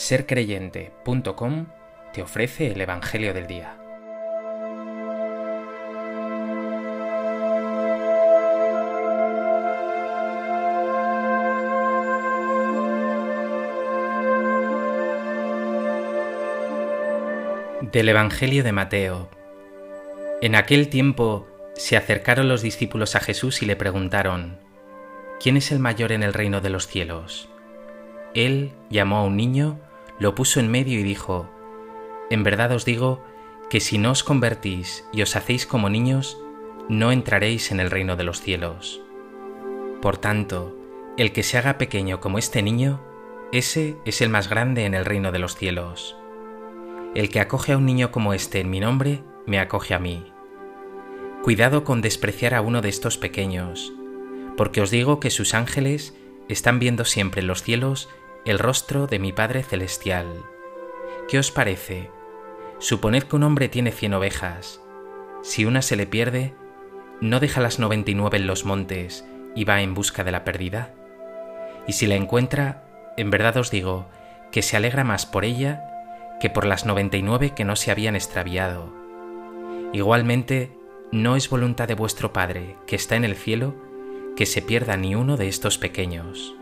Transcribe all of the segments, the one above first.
sercreyente.com te ofrece el Evangelio del Día. Del Evangelio de Mateo. En aquel tiempo se acercaron los discípulos a Jesús y le preguntaron, ¿quién es el mayor en el reino de los cielos? Él llamó a un niño, lo puso en medio y dijo, En verdad os digo que si no os convertís y os hacéis como niños, no entraréis en el reino de los cielos. Por tanto, el que se haga pequeño como este niño, ese es el más grande en el reino de los cielos. El que acoge a un niño como este en mi nombre, me acoge a mí. Cuidado con despreciar a uno de estos pequeños, porque os digo que sus ángeles están viendo siempre en los cielos el rostro de mi Padre Celestial. ¿Qué os parece? Suponed que un hombre tiene cien ovejas. Si una se le pierde, ¿no deja las noventa y nueve en los montes y va en busca de la perdida? Y si la encuentra, en verdad os digo que se alegra más por ella que por las noventa y nueve que no se habían extraviado. Igualmente, no es voluntad de vuestro Padre, que está en el cielo, que se pierda ni uno de estos pequeños.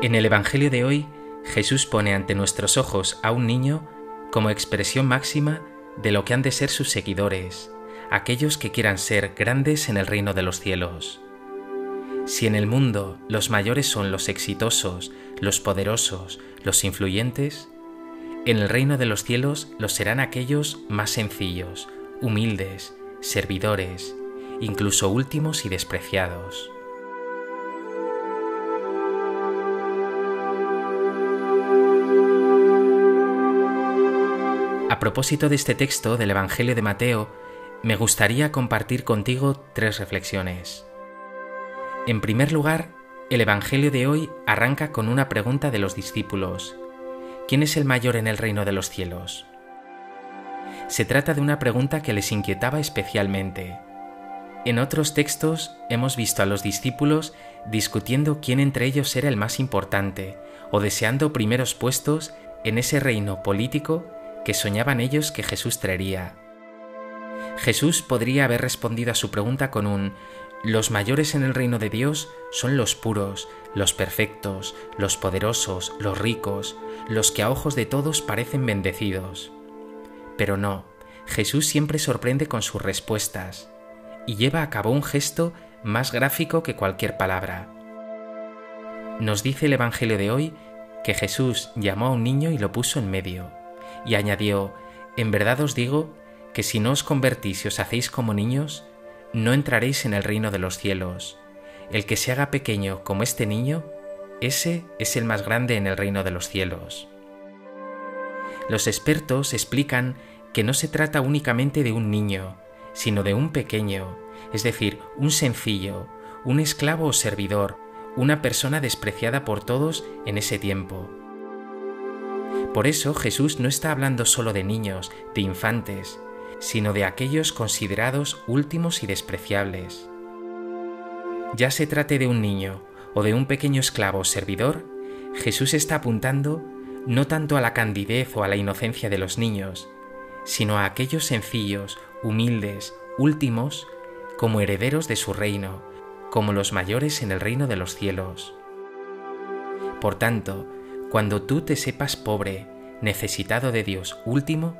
En el Evangelio de hoy, Jesús pone ante nuestros ojos a un niño como expresión máxima de lo que han de ser sus seguidores, aquellos que quieran ser grandes en el reino de los cielos. Si en el mundo los mayores son los exitosos, los poderosos, los influyentes, en el reino de los cielos los serán aquellos más sencillos, humildes, servidores, incluso últimos y despreciados. A propósito de este texto del Evangelio de Mateo, me gustaría compartir contigo tres reflexiones. En primer lugar, el Evangelio de hoy arranca con una pregunta de los discípulos. ¿Quién es el mayor en el reino de los cielos? Se trata de una pregunta que les inquietaba especialmente. En otros textos hemos visto a los discípulos discutiendo quién entre ellos era el más importante o deseando primeros puestos en ese reino político que soñaban ellos que Jesús traería. Jesús podría haber respondido a su pregunta con un los mayores en el reino de Dios son los puros, los perfectos, los poderosos, los ricos, los que a ojos de todos parecen bendecidos. Pero no, Jesús siempre sorprende con sus respuestas y lleva a cabo un gesto más gráfico que cualquier palabra. Nos dice el Evangelio de hoy que Jesús llamó a un niño y lo puso en medio y añadió, En verdad os digo que si no os convertís y os hacéis como niños, no entraréis en el reino de los cielos. El que se haga pequeño como este niño, ese es el más grande en el reino de los cielos. Los expertos explican que no se trata únicamente de un niño, sino de un pequeño, es decir, un sencillo, un esclavo o servidor, una persona despreciada por todos en ese tiempo. Por eso Jesús no está hablando solo de niños, de infantes, sino de aquellos considerados últimos y despreciables. Ya se trate de un niño o de un pequeño esclavo o servidor, Jesús está apuntando no tanto a la candidez o a la inocencia de los niños, sino a aquellos sencillos, humildes, últimos, como herederos de su reino, como los mayores en el reino de los cielos. Por tanto, cuando tú te sepas pobre, necesitado de Dios último,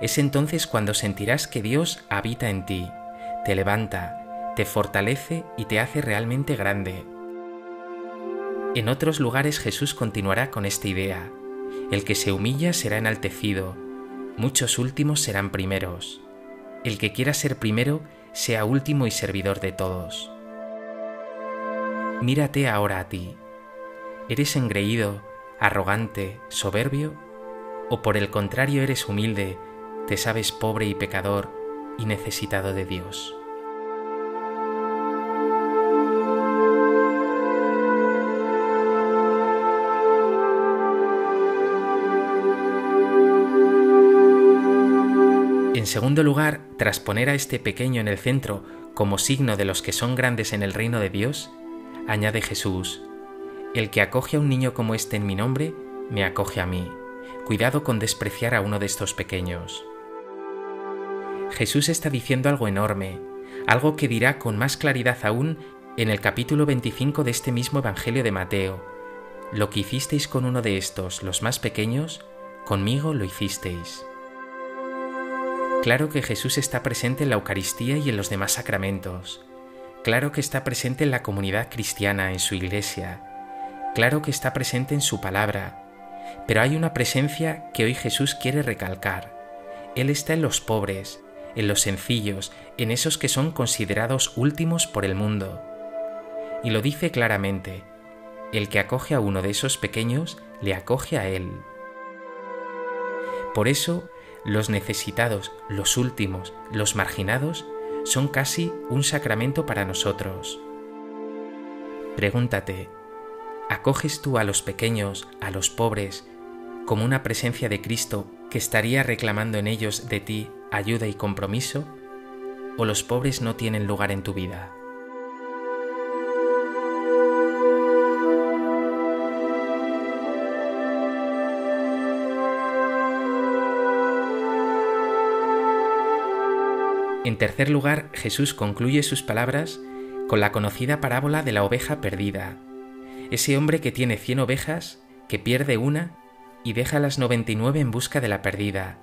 es entonces cuando sentirás que Dios habita en ti, te levanta, te fortalece y te hace realmente grande. En otros lugares Jesús continuará con esta idea. El que se humilla será enaltecido, muchos últimos serán primeros. El que quiera ser primero, sea último y servidor de todos. Mírate ahora a ti. ¿Eres engreído, arrogante, soberbio? ¿O por el contrario eres humilde, te sabes pobre y pecador y necesitado de Dios? En segundo lugar, tras poner a este pequeño en el centro como signo de los que son grandes en el reino de Dios, añade Jesús, el que acoge a un niño como este en mi nombre, me acoge a mí. Cuidado con despreciar a uno de estos pequeños. Jesús está diciendo algo enorme, algo que dirá con más claridad aún en el capítulo 25 de este mismo Evangelio de Mateo. Lo que hicisteis con uno de estos, los más pequeños, conmigo lo hicisteis. Claro que Jesús está presente en la Eucaristía y en los demás sacramentos. Claro que está presente en la comunidad cristiana, en su iglesia. Claro que está presente en su palabra. Pero hay una presencia que hoy Jesús quiere recalcar. Él está en los pobres, en los sencillos, en esos que son considerados últimos por el mundo. Y lo dice claramente, el que acoge a uno de esos pequeños, le acoge a él. Por eso, los necesitados, los últimos, los marginados, son casi un sacramento para nosotros. Pregúntate, ¿acoges tú a los pequeños, a los pobres, como una presencia de Cristo que estaría reclamando en ellos de ti ayuda y compromiso? ¿O los pobres no tienen lugar en tu vida? En tercer lugar, Jesús concluye sus palabras con la conocida parábola de la oveja perdida. Ese hombre que tiene cien ovejas, que pierde una y deja las noventa y nueve en busca de la perdida.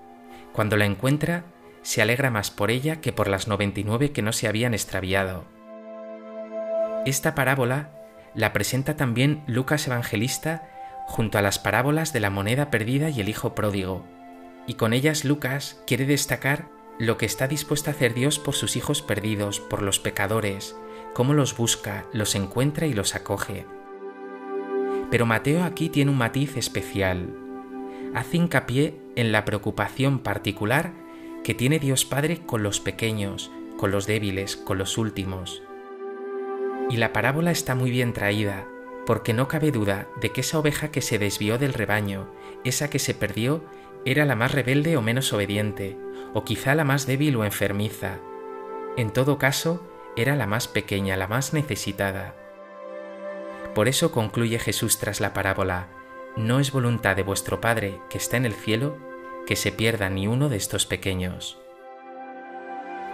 Cuando la encuentra, se alegra más por ella que por las noventa y nueve que no se habían extraviado. Esta parábola la presenta también Lucas Evangelista junto a las parábolas de la moneda perdida y el hijo pródigo, y con ellas Lucas quiere destacar lo que está dispuesto a hacer Dios por sus hijos perdidos, por los pecadores, cómo los busca, los encuentra y los acoge. Pero Mateo aquí tiene un matiz especial. Hace hincapié en la preocupación particular que tiene Dios Padre con los pequeños, con los débiles, con los últimos. Y la parábola está muy bien traída, porque no cabe duda de que esa oveja que se desvió del rebaño, esa que se perdió, era la más rebelde o menos obediente, o quizá la más débil o enfermiza. En todo caso, era la más pequeña, la más necesitada. Por eso concluye Jesús tras la parábola, no es voluntad de vuestro Padre que está en el cielo que se pierda ni uno de estos pequeños.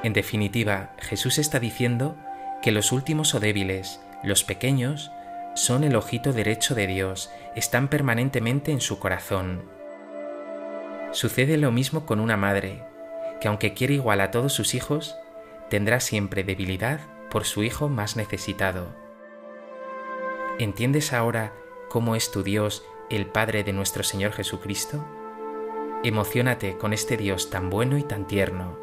En definitiva, Jesús está diciendo que los últimos o débiles, los pequeños, son el ojito derecho de Dios, están permanentemente en su corazón. Sucede lo mismo con una madre, que aunque quiere igual a todos sus hijos, tendrá siempre debilidad por su hijo más necesitado. ¿Entiendes ahora cómo es tu Dios, el Padre de nuestro Señor Jesucristo? Emocionate con este Dios tan bueno y tan tierno.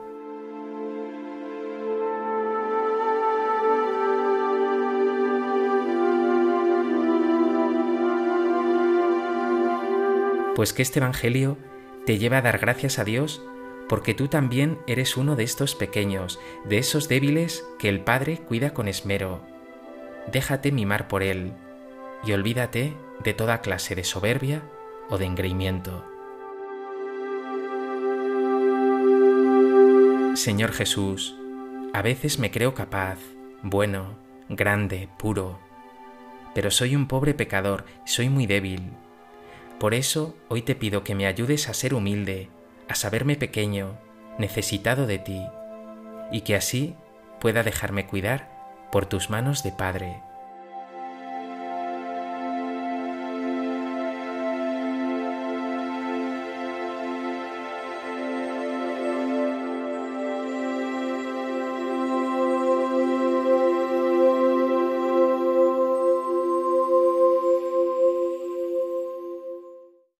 Pues que este Evangelio te lleva a dar gracias a Dios porque tú también eres uno de estos pequeños, de esos débiles que el Padre cuida con esmero. Déjate mimar por Él y olvídate de toda clase de soberbia o de engreimiento. Señor Jesús, a veces me creo capaz, bueno, grande, puro, pero soy un pobre pecador, soy muy débil. Por eso hoy te pido que me ayudes a ser humilde, a saberme pequeño, necesitado de ti, y que así pueda dejarme cuidar por tus manos de Padre